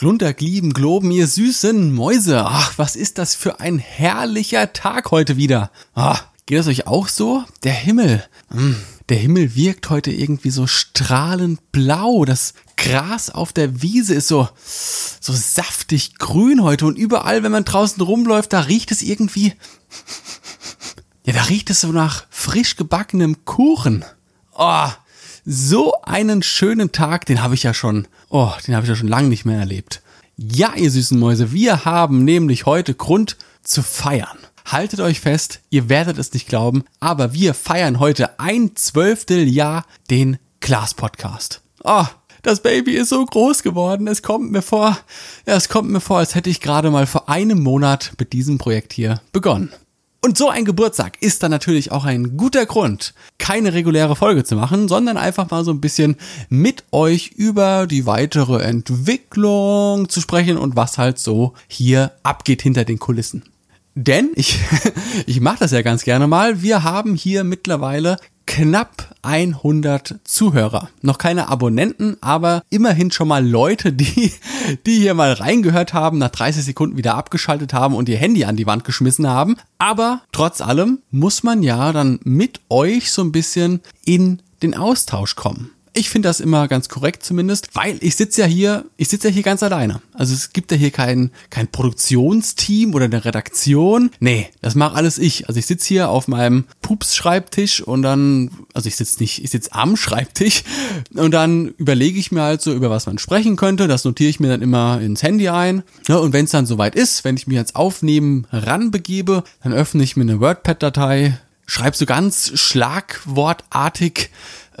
Glunter, Glieben, Globen, ihr süßen Mäuse. Ach, was ist das für ein herrlicher Tag heute wieder. Ah, geht es euch auch so? Der Himmel. Hm, der Himmel wirkt heute irgendwie so strahlend blau. Das Gras auf der Wiese ist so, so saftig grün heute und überall, wenn man draußen rumläuft, da riecht es irgendwie, ja, da riecht es so nach frisch gebackenem Kuchen. Oh, so einen schönen Tag, den habe ich ja schon, oh, den habe ich ja schon lange nicht mehr erlebt. Ja, ihr süßen Mäuse, wir haben nämlich heute Grund zu feiern. Haltet euch fest, ihr werdet es nicht glauben, aber wir feiern heute ein Zwölfteljahr den Glas Podcast. Oh, das Baby ist so groß geworden. Es kommt mir vor, ja, es kommt mir vor, als hätte ich gerade mal vor einem Monat mit diesem Projekt hier begonnen. Und so ein Geburtstag ist dann natürlich auch ein guter Grund, keine reguläre Folge zu machen, sondern einfach mal so ein bisschen mit euch über die weitere Entwicklung zu sprechen und was halt so hier abgeht hinter den Kulissen. Denn ich, ich mache das ja ganz gerne mal. Wir haben hier mittlerweile knapp 100 Zuhörer. Noch keine Abonnenten, aber immerhin schon mal Leute, die, die hier mal reingehört haben, nach 30 Sekunden wieder abgeschaltet haben und ihr Handy an die Wand geschmissen haben. Aber trotz allem muss man ja dann mit euch so ein bisschen in den Austausch kommen. Ich finde das immer ganz korrekt zumindest, weil ich sitze ja hier, ich sitze ja hier ganz alleine. Also es gibt ja hier kein, kein Produktionsteam oder eine Redaktion. Nee, das mache alles ich. Also ich sitze hier auf meinem Pups-Schreibtisch und dann, also ich sitze nicht, ich sitze am Schreibtisch und dann überlege ich mir halt so, über was man sprechen könnte. Das notiere ich mir dann immer ins Handy ein. Und wenn es dann soweit ist, wenn ich mich ans Aufnehmen ranbegebe, dann öffne ich mir eine WordPad-Datei, schreibe so ganz schlagwortartig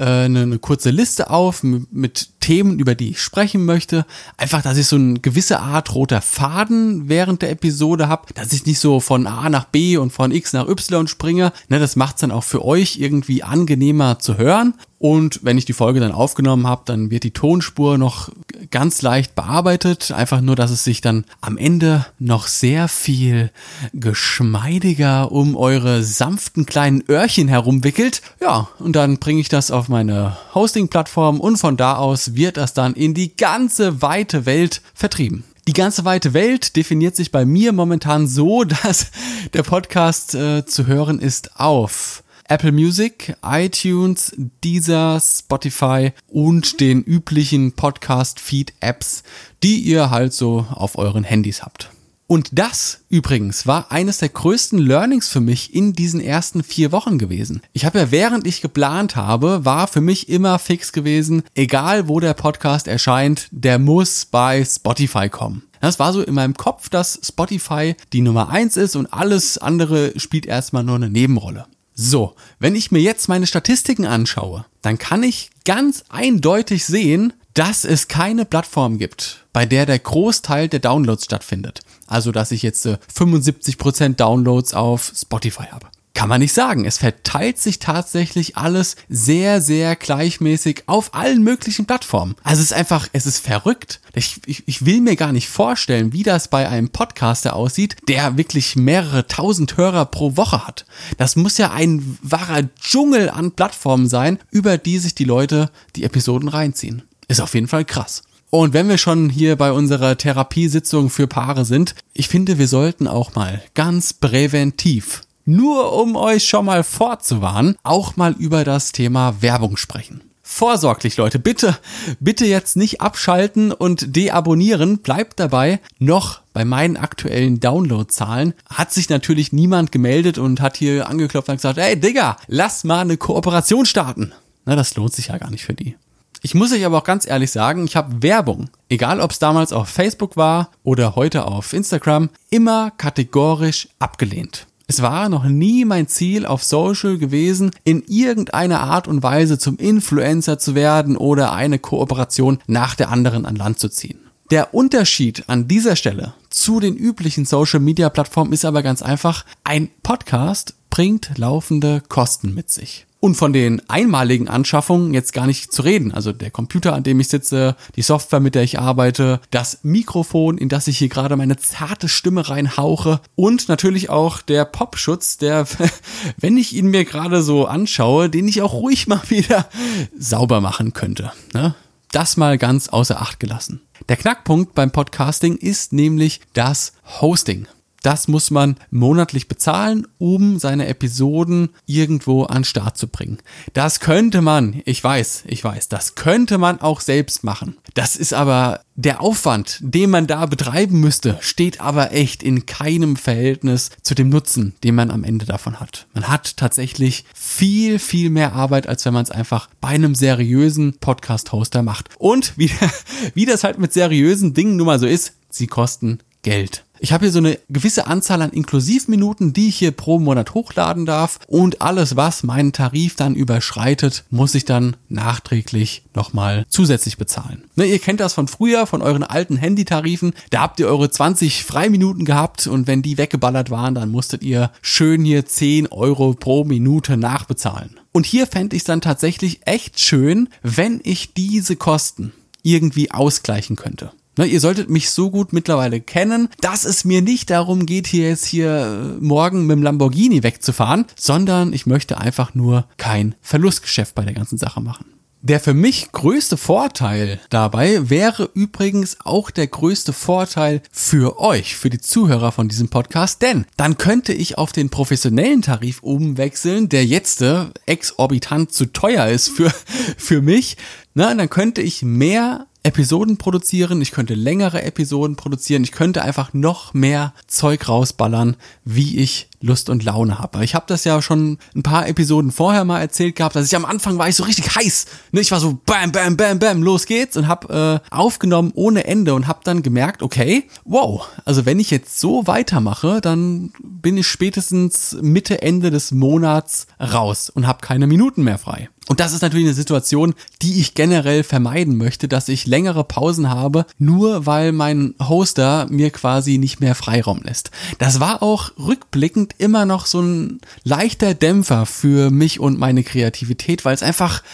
äh, eine, eine kurze Liste auf mit, Themen, über die ich sprechen möchte. Einfach, dass ich so eine gewisse Art roter Faden während der Episode habe, dass ich nicht so von A nach B und von X nach Y springe. Ne, das macht es dann auch für euch irgendwie angenehmer zu hören. Und wenn ich die Folge dann aufgenommen habe, dann wird die Tonspur noch ganz leicht bearbeitet. Einfach nur, dass es sich dann am Ende noch sehr viel geschmeidiger um eure sanften kleinen Öhrchen herumwickelt. Ja, und dann bringe ich das auf meine Hosting-Plattform und von da aus wird das dann in die ganze weite Welt vertrieben. Die ganze weite Welt definiert sich bei mir momentan so, dass der Podcast äh, zu hören ist auf Apple Music, iTunes, Deezer, Spotify und den üblichen Podcast-Feed-Apps, die ihr halt so auf euren Handys habt. Und das übrigens war eines der größten Learnings für mich in diesen ersten vier Wochen gewesen. Ich habe ja während ich geplant habe, war für mich immer fix gewesen, egal wo der Podcast erscheint, der muss bei Spotify kommen. Das war so in meinem Kopf, dass Spotify die Nummer eins ist und alles andere spielt erstmal nur eine Nebenrolle. So, wenn ich mir jetzt meine Statistiken anschaue, dann kann ich ganz eindeutig sehen, dass es keine Plattform gibt, bei der der Großteil der Downloads stattfindet. Also, dass ich jetzt 75% Downloads auf Spotify habe kann man nicht sagen. Es verteilt sich tatsächlich alles sehr, sehr gleichmäßig auf allen möglichen Plattformen. Also es ist einfach, es ist verrückt. Ich, ich, ich will mir gar nicht vorstellen, wie das bei einem Podcaster aussieht, der wirklich mehrere tausend Hörer pro Woche hat. Das muss ja ein wahrer Dschungel an Plattformen sein, über die sich die Leute die Episoden reinziehen. Ist auf jeden Fall krass. Und wenn wir schon hier bei unserer Therapiesitzung für Paare sind, ich finde, wir sollten auch mal ganz präventiv nur um euch schon mal vorzuwarnen, auch mal über das Thema Werbung sprechen. Vorsorglich, Leute, bitte, bitte jetzt nicht abschalten und deabonnieren. Bleibt dabei. Noch bei meinen aktuellen Downloadzahlen hat sich natürlich niemand gemeldet und hat hier angeklopft und gesagt, hey Digga, lass mal eine Kooperation starten. Na, das lohnt sich ja gar nicht für die. Ich muss euch aber auch ganz ehrlich sagen, ich habe Werbung, egal ob es damals auf Facebook war oder heute auf Instagram, immer kategorisch abgelehnt. Es war noch nie mein Ziel auf Social gewesen, in irgendeiner Art und Weise zum Influencer zu werden oder eine Kooperation nach der anderen an Land zu ziehen. Der Unterschied an dieser Stelle zu den üblichen Social Media Plattformen ist aber ganz einfach, ein Podcast bringt laufende Kosten mit sich. Und von den einmaligen Anschaffungen jetzt gar nicht zu reden. Also der Computer, an dem ich sitze, die Software, mit der ich arbeite, das Mikrofon, in das ich hier gerade meine zarte Stimme reinhauche und natürlich auch der Popschutz, der, wenn ich ihn mir gerade so anschaue, den ich auch ruhig mal wieder sauber machen könnte. Ne? Das mal ganz außer Acht gelassen. Der Knackpunkt beim Podcasting ist nämlich das Hosting. Das muss man monatlich bezahlen, um seine Episoden irgendwo an Start zu bringen. Das könnte man, ich weiß, ich weiß, das könnte man auch selbst machen. Das ist aber der Aufwand, den man da betreiben müsste, steht aber echt in keinem Verhältnis zu dem Nutzen, den man am Ende davon hat. Man hat tatsächlich viel, viel mehr Arbeit, als wenn man es einfach bei einem seriösen Podcast-Hoster macht. Und wie, wie das halt mit seriösen Dingen nun mal so ist, sie kosten Geld. Ich habe hier so eine gewisse Anzahl an Inklusivminuten, die ich hier pro Monat hochladen darf und alles, was meinen Tarif dann überschreitet, muss ich dann nachträglich nochmal zusätzlich bezahlen. Ne, ihr kennt das von früher, von euren alten Handytarifen. Da habt ihr eure 20 Freiminuten gehabt und wenn die weggeballert waren, dann musstet ihr schön hier 10 Euro pro Minute nachbezahlen. Und hier fände ich es dann tatsächlich echt schön, wenn ich diese Kosten irgendwie ausgleichen könnte. Ne, ihr solltet mich so gut mittlerweile kennen, dass es mir nicht darum geht, hier jetzt hier äh, morgen mit dem Lamborghini wegzufahren, sondern ich möchte einfach nur kein Verlustgeschäft bei der ganzen Sache machen. Der für mich größte Vorteil dabei wäre übrigens auch der größte Vorteil für euch, für die Zuhörer von diesem Podcast, denn dann könnte ich auf den professionellen Tarif umwechseln, der jetzt äh, exorbitant zu teuer ist für, für mich. Na, dann könnte ich mehr Episoden produzieren, ich könnte längere Episoden produzieren, ich könnte einfach noch mehr Zeug rausballern, wie ich Lust und Laune habe. Ich habe das ja schon ein paar Episoden vorher mal erzählt gehabt, dass ich am Anfang war ich so richtig heiß. Ne? Ich war so bam, bam, bam, bam, los geht's und habe äh, aufgenommen ohne Ende und habe dann gemerkt, okay, wow, also wenn ich jetzt so weitermache, dann bin ich spätestens Mitte, Ende des Monats raus und habe keine Minuten mehr frei. Und das ist natürlich eine Situation, die ich generell vermeiden möchte, dass ich längere Pausen habe, nur weil mein Hoster mir quasi nicht mehr Freiraum lässt. Das war auch rückblickend immer noch so ein leichter Dämpfer für mich und meine Kreativität, weil es einfach,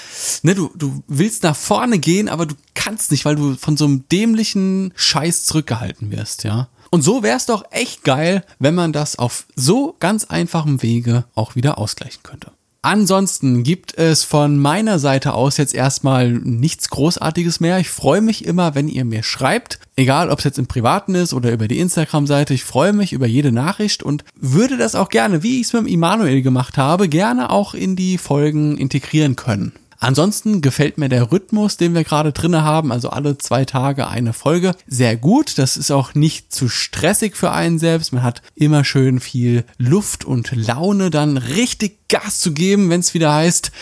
ne, du, du willst nach vorne gehen, aber du kannst nicht, weil du von so einem dämlichen Scheiß zurückgehalten wirst, ja. Und so wäre es doch echt geil, wenn man das auf so ganz einfachem Wege auch wieder ausgleichen könnte. Ansonsten gibt es von meiner Seite aus jetzt erstmal nichts Großartiges mehr. Ich freue mich immer, wenn ihr mir schreibt, egal ob es jetzt im Privaten ist oder über die Instagram-Seite. Ich freue mich über jede Nachricht und würde das auch gerne, wie ich es mit Immanuel gemacht habe, gerne auch in die Folgen integrieren können. Ansonsten gefällt mir der Rhythmus, den wir gerade drinne haben, also alle zwei Tage eine Folge, sehr gut. Das ist auch nicht zu stressig für einen selbst. Man hat immer schön viel Luft und Laune, dann richtig Gas zu geben, wenn es wieder heißt.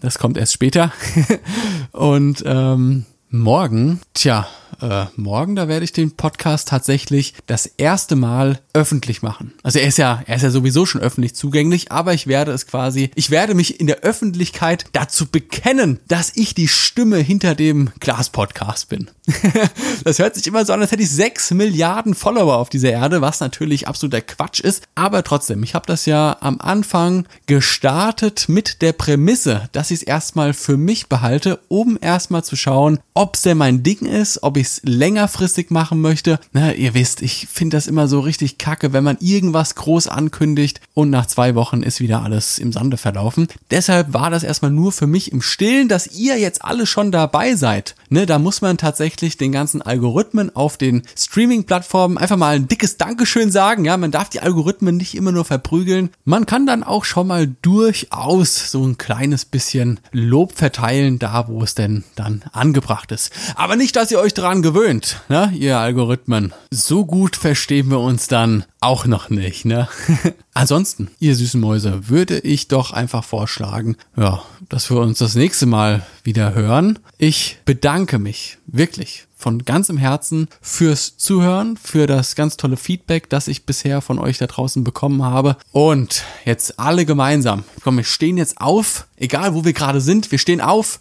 Das kommt erst später. und ähm, morgen, tja, äh, morgen, da werde ich den Podcast tatsächlich das erste Mal öffentlich machen. Also er ist ja, er ist ja sowieso schon öffentlich zugänglich, aber ich werde es quasi, ich werde mich in der Öffentlichkeit dazu bekennen, dass ich die Stimme hinter dem Glas-Podcast bin. das hört sich immer so an, als hätte ich sechs Milliarden Follower auf dieser Erde, was natürlich absoluter Quatsch ist. Aber trotzdem, ich habe das ja am Anfang gestartet mit der Prämisse, dass ich es erstmal für mich behalte, um erstmal zu schauen, ob es denn mein Ding ist, ob ich es längerfristig machen möchte. Na, ihr wisst, ich finde das immer so richtig kacke, wenn man irgendwas groß ankündigt und nach zwei Wochen ist wieder alles im Sande verlaufen. Deshalb war das erstmal nur für mich im Stillen, dass ihr jetzt alle schon dabei seid. Ne, da muss man tatsächlich den ganzen Algorithmen auf den Streaming-Plattformen einfach mal ein dickes Dankeschön sagen. Ja, man darf die Algorithmen nicht immer nur verprügeln. Man kann dann auch schon mal durchaus so ein kleines bisschen Lob verteilen, da wo es denn dann angebracht ist. Aber nicht, dass ihr euch dran gewöhnt, ne, ihr Algorithmen. So gut verstehen wir uns dann auch noch nicht, ne? Ansonsten, ihr süßen Mäuse, würde ich doch einfach vorschlagen, ja, dass wir uns das nächste Mal wieder hören. Ich bedanke mich wirklich von ganzem Herzen fürs Zuhören, für das ganz tolle Feedback, das ich bisher von euch da draußen bekommen habe. Und jetzt alle gemeinsam. Komm, wir stehen jetzt auf, egal wo wir gerade sind, wir stehen auf,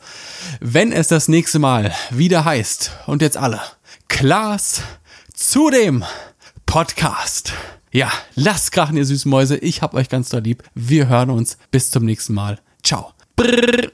wenn es das nächste Mal wieder heißt. Und jetzt alle. Klaas zu dem Podcast. Ja, lasst krachen, ihr süßen Mäuse. Ich hab euch ganz doll lieb. Wir hören uns. Bis zum nächsten Mal. Ciao. Brrr.